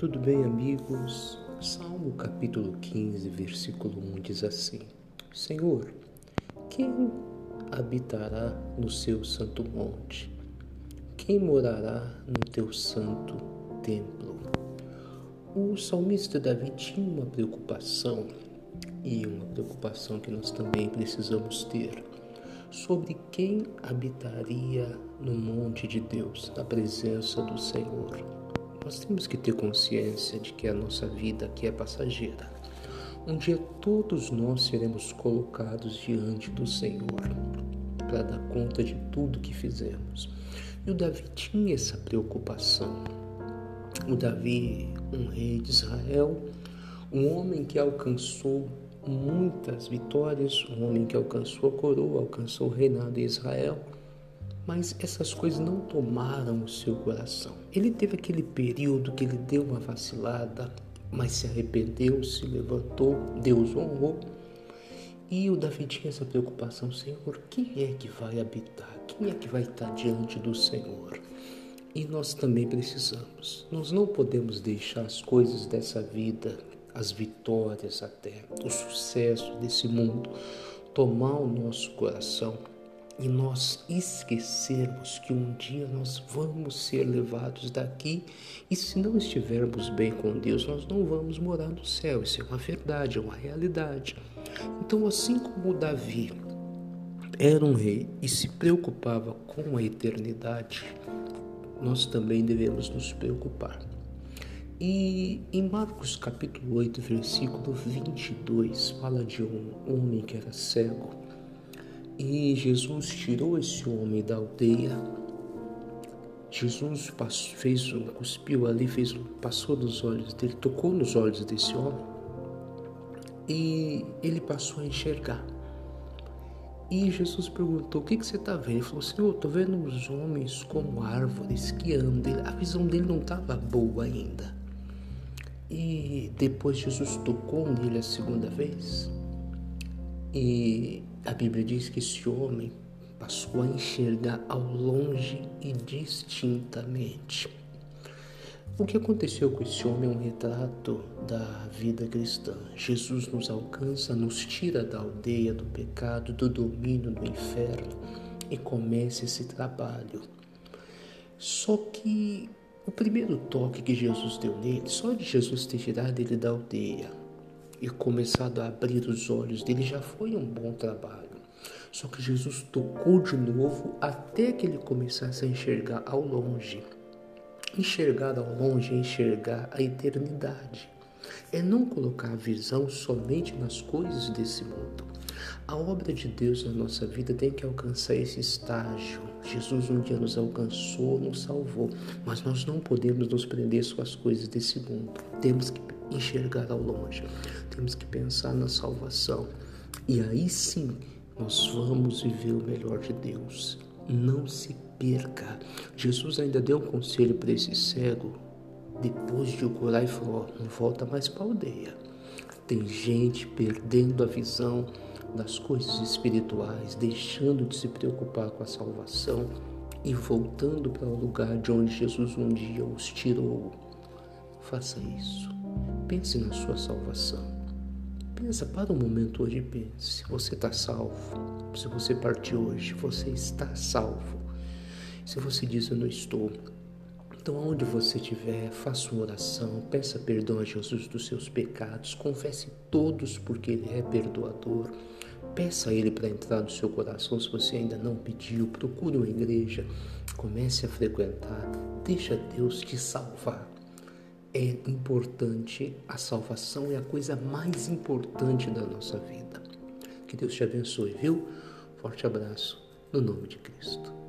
Tudo bem, amigos? Salmo capítulo 15, versículo 1 diz assim: Senhor, quem habitará no seu santo monte? Quem morará no teu santo templo? O salmista Davi tinha uma preocupação, e uma preocupação que nós também precisamos ter, sobre quem habitaria no monte de Deus, na presença do Senhor. Nós temos que ter consciência de que a nossa vida aqui é passageira. Um dia todos nós seremos colocados diante do Senhor para dar conta de tudo que fizemos. E o Davi tinha essa preocupação. O Davi, um rei de Israel, um homem que alcançou muitas vitórias, um homem que alcançou a coroa, alcançou o reinado em Israel mas essas coisas não tomaram o seu coração. Ele teve aquele período que ele deu uma vacilada, mas se arrependeu, se levantou, Deus honrou. E o Davi tinha essa preocupação, Senhor, quem é que vai habitar? Quem é que vai estar diante do Senhor? E nós também precisamos. Nós não podemos deixar as coisas dessa vida, as vitórias até, o sucesso desse mundo, tomar o nosso coração e nós esquecermos que um dia nós vamos ser levados daqui e se não estivermos bem com Deus, nós não vamos morar no céu. Isso é uma verdade, é uma realidade. Então, assim como Davi era um rei e se preocupava com a eternidade, nós também devemos nos preocupar. E em Marcos capítulo 8, versículo 22, fala de um homem que era cego e Jesus tirou esse homem da aldeia. Jesus passou, fez cuspiu ali, fez passou nos olhos dele, tocou nos olhos desse homem e ele passou a enxergar. E Jesus perguntou: O que, que você está vendo? Ele falou: Senhor, estou vendo os homens como árvores que andam. A visão dele não estava boa ainda. E depois Jesus tocou nele a segunda vez e a Bíblia diz que esse homem passou a enxergar ao longe e distintamente. O que aconteceu com esse homem é um retrato da vida cristã. Jesus nos alcança, nos tira da aldeia do pecado, do domínio do inferno e começa esse trabalho. Só que o primeiro toque que Jesus deu nele, só de Jesus ter tirado ele da aldeia, e começado a abrir os olhos dele já foi um bom trabalho. Só que Jesus tocou de novo até que ele começasse a enxergar ao longe. Enxergar ao longe é enxergar a eternidade. É não colocar a visão somente nas coisas desse mundo. A obra de Deus na nossa vida tem que alcançar esse estágio. Jesus um dia nos alcançou, nos salvou, mas nós não podemos nos prender só às coisas desse mundo. Temos que enxergar ao longe. Temos que pensar na salvação. E aí sim nós vamos viver o melhor de Deus. Não se perca. Jesus ainda deu um conselho para esse cego. Depois de o e falou: não volta mais para a aldeia. Tem gente perdendo a visão das coisas espirituais, deixando de se preocupar com a salvação e voltando para o lugar de onde Jesus um dia os tirou. Faça isso. Pense na sua salvação. Pensa para um momento hoje pense. Você está salvo. Se você partir hoje, você está salvo. Se você diz eu não estou, então aonde você estiver, faça uma oração, peça perdão a Jesus dos seus pecados, confesse todos porque Ele é perdoador. Peça a Ele para entrar no seu coração se você ainda não pediu. Procure uma igreja, comece a frequentar, deixa Deus te salvar é importante, a salvação é a coisa mais importante da nossa vida. Que Deus te abençoe, viu? Forte abraço, no nome de Cristo.